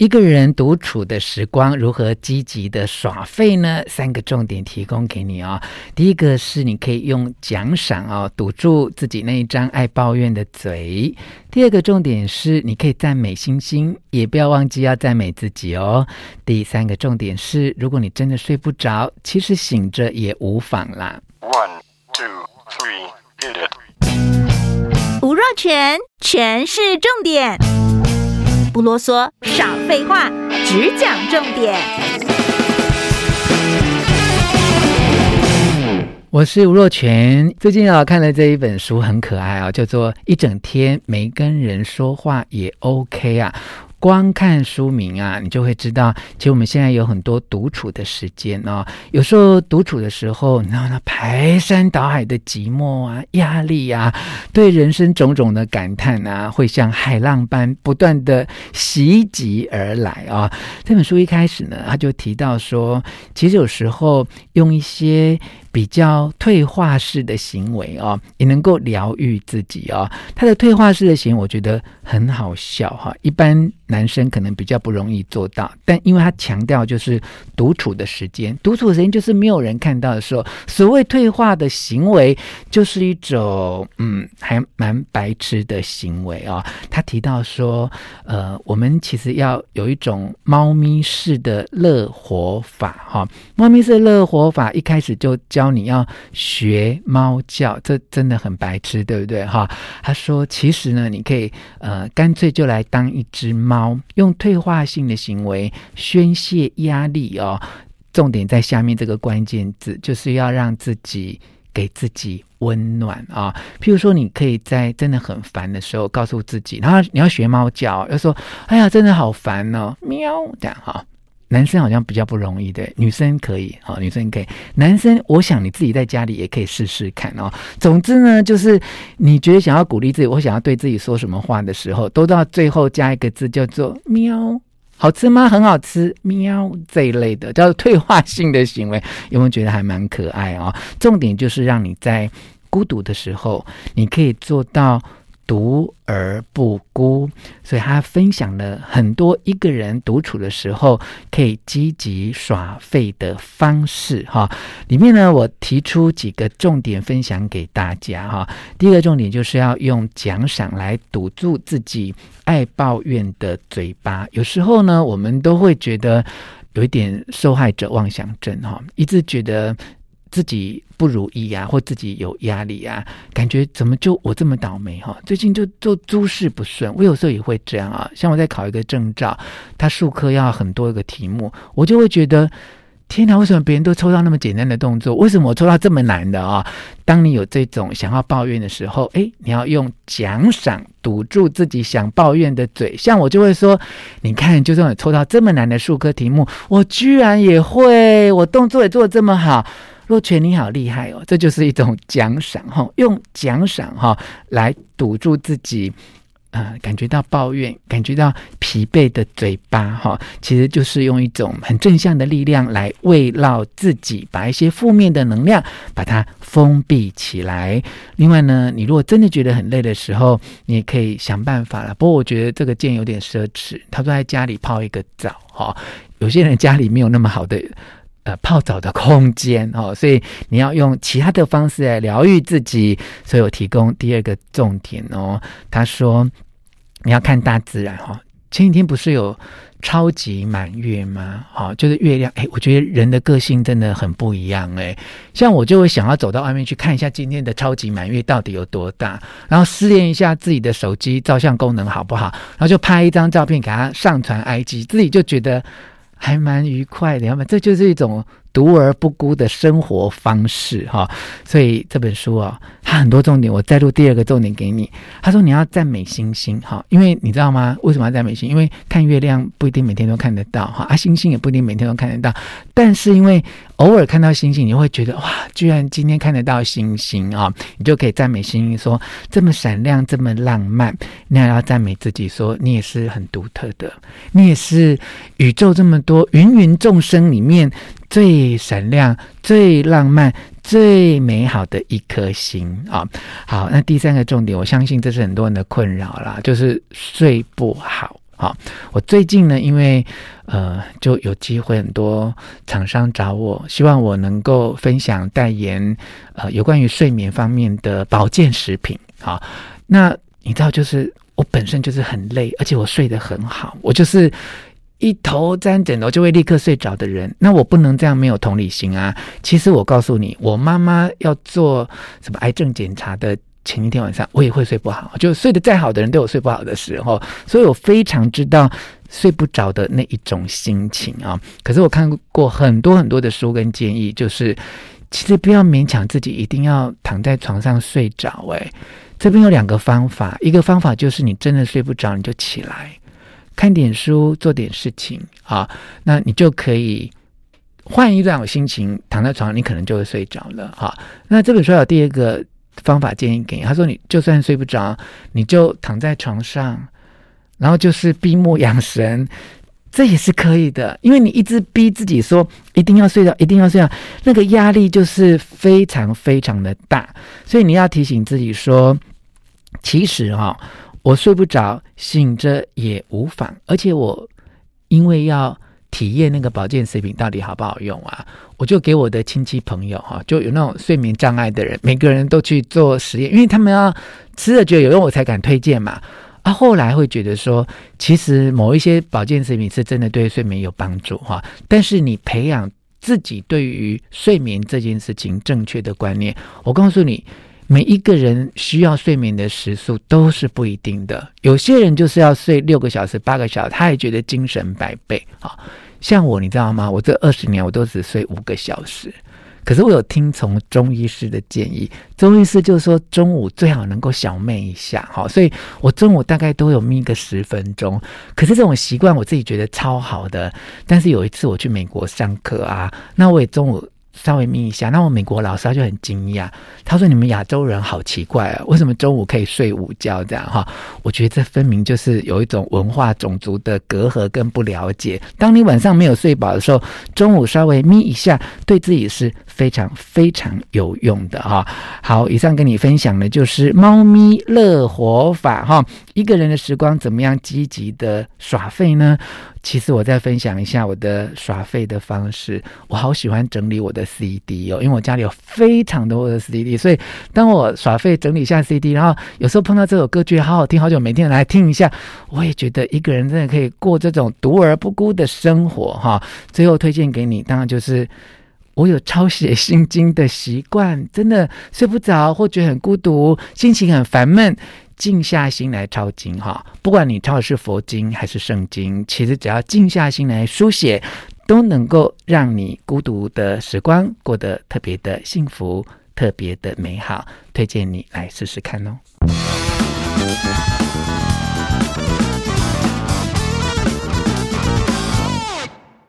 一个人独处的时光，如何积极的耍废呢？三个重点提供给你啊、哦。第一个是你可以用奖赏哦，堵住自己那一张爱抱怨的嘴。第二个重点是你可以赞美星星，也不要忘记要赞美自己哦。第三个重点是，如果你真的睡不着，其实醒着也无妨啦。One, two, three, hit it. 吴若全，全是重点。不啰嗦，少废话，只讲重点。我是吴若权，最近啊看了这一本书，很可爱啊，叫做《一整天没跟人说话也 OK 啊》。光看书名啊，你就会知道，其实我们现在有很多独处的时间哦。有时候独处的时候，你知道那排山倒海的寂寞啊、压力啊，对人生种种的感叹啊，会像海浪般不断的袭击而来啊。这本书一开始呢，他就提到说，其实有时候用一些。比较退化式的行为哦，也能够疗愈自己哦。他的退化式的行为，我觉得很好笑哈。一般男生可能比较不容易做到，但因为他强调就是独处的时间，独处的时间就是没有人看到的时候。所谓退化的行为，就是一种嗯，还蛮白痴的行为哦。他提到说，呃，我们其实要有一种猫咪式的乐活法哈。猫咪式的乐活法一开始就叫。教你要学猫叫，这真的很白痴，对不对？哈，他说，其实呢，你可以呃，干脆就来当一只猫，用退化性的行为宣泄压力哦。重点在下面这个关键字，就是要让自己给自己温暖啊。譬如说，你可以在真的很烦的时候，告诉自己，然后你要学猫叫，要说：“哎呀，真的好烦哦，喵！”这样哈。男生好像比较不容易，对，女生可以，好，女生可以，男生，我想你自己在家里也可以试试看哦。总之呢，就是你觉得想要鼓励自己，我想要对自己说什么话的时候，都到最后加一个字叫做“喵”，好吃吗？很好吃，喵这一类的叫做退化性的行为，有没有觉得还蛮可爱哦？重点就是让你在孤独的时候，你可以做到。独而不孤，所以他分享了很多一个人独处的时候可以积极耍废的方式哈。里面呢，我提出几个重点分享给大家哈。第一个重点就是要用奖赏来堵住自己爱抱怨的嘴巴。有时候呢，我们都会觉得有一点受害者妄想症哈，一直觉得。自己不如意啊，或自己有压力啊，感觉怎么就我这么倒霉哈？最近就做诸事不顺，我有时候也会这样啊。像我在考一个证照，他术科要很多个题目，我就会觉得天哪，为什么别人都抽到那么简单的动作，为什么我抽到这么难的啊？当你有这种想要抱怨的时候，诶，你要用奖赏堵住自己想抱怨的嘴。像我就会说，你看，就算我抽到这么难的术科题目，我居然也会，我动作也做得这么好。若权你好厉害哦，这就是一种奖赏哈，用奖赏哈来堵住自己，呃，感觉到抱怨、感觉到疲惫的嘴巴哈，其实就是用一种很正向的力量来慰劳自己，把一些负面的能量把它封闭起来。另外呢，你如果真的觉得很累的时候，你也可以想办法了。不过我觉得这个建议有点奢侈，他说在家里泡一个澡哈，有些人家里没有那么好的。泡澡的空间哦，所以你要用其他的方式来疗愈自己。所以我提供第二个重点哦。他说你要看大自然哈、哦。前几天不是有超级满月吗？好、哦，就是月亮。哎，我觉得人的个性真的很不一样哎。像我就会想要走到外面去看一下今天的超级满月到底有多大，然后试验一下自己的手机照相功能好不好，然后就拍一张照片给他上传 IG，自己就觉得。还蛮愉快的，要么这就是一种。独而不孤的生活方式，哈，所以这本书啊，它很多重点，我再录第二个重点给你。他说你要赞美星星，哈，因为你知道吗？为什么要赞美星？因为看月亮不一定每天都看得到，哈，啊，星星也不一定每天都看得到。但是因为偶尔看到星星，你会觉得哇，居然今天看得到星星啊，你就可以赞美星星，说这么闪亮，这么浪漫。你还要赞美自己，说你也是很独特的，你也是宇宙这么多芸芸众生里面。最闪亮、最浪漫、最美好的一颗星啊！好，那第三个重点，我相信这是很多人的困扰啦，就是睡不好好，我最近呢，因为呃就有机会，很多厂商找我，希望我能够分享代言呃有关于睡眠方面的保健食品。好，那你知道，就是我本身就是很累，而且我睡得很好，我就是。一头沾枕头就会立刻睡着的人，那我不能这样没有同理心啊！其实我告诉你，我妈妈要做什么癌症检查的前一天晚上，我也会睡不好，就睡得再好的人都有睡不好的时候，所以我非常知道睡不着的那一种心情啊。可是我看过很多很多的书跟建议，就是其实不要勉强自己一定要躺在床上睡着。哎，这边有两个方法，一个方法就是你真的睡不着，你就起来。看点书，做点事情啊，那你就可以换一种心情，躺在床上，你可能就会睡着了啊。那这本书有第二个方法建议给你，他说你就算睡不着，你就躺在床上，然后就是闭目养神，这也是可以的。因为你一直逼自己说一定要睡着，一定要睡着，那个压力就是非常非常的大，所以你要提醒自己说，其实哈。我睡不着，醒着也无妨。而且我因为要体验那个保健食品到底好不好用啊，我就给我的亲戚朋友哈，就有那种睡眠障碍的人，每个人都去做实验，因为他们要吃了觉得有用，我才敢推荐嘛。啊，后来会觉得说，其实某一些保健食品是真的对睡眠有帮助哈，但是你培养自己对于睡眠这件事情正确的观念，我告诉你。每一个人需要睡眠的时数都是不一定的，有些人就是要睡六个小时、八个小时，他也觉得精神百倍啊。像我，你知道吗？我这二十年我都只睡五个小时，可是我有听从中医师的建议，中医师就是说中午最好能够小寐一下，好，所以我中午大概都有眯个十分钟。可是这种习惯我自己觉得超好的，但是有一次我去美国上课啊，那我也中午。稍微眯一下，那我美国老师他就很惊讶，他说：“你们亚洲人好奇怪啊，为什么中午可以睡午觉？这样哈？我觉得这分明就是有一种文化种族的隔阂跟不了解。当你晚上没有睡饱的时候，中午稍微眯一下，对自己是非常非常有用的哈。好，以上跟你分享的就是猫咪乐活法哈。一个人的时光怎么样积极的耍废呢？其实我再分享一下我的耍废的方式。我好喜欢整理我的 CD 哦，因为我家里有非常多的 CD，所以当我耍废整理一下 CD，然后有时候碰到这首歌觉得好好听，好久没听，来听一下，我也觉得一个人真的可以过这种独而不孤的生活哈。最后推荐给你，当然就是我有抄写心经的习惯，真的睡不着或觉得很孤独，心情很烦闷。静下心来抄经哈，不管你抄的是佛经还是圣经，其实只要静下心来书写，都能够让你孤独的时光过得特别的幸福，特别的美好。推荐你来试试看哦。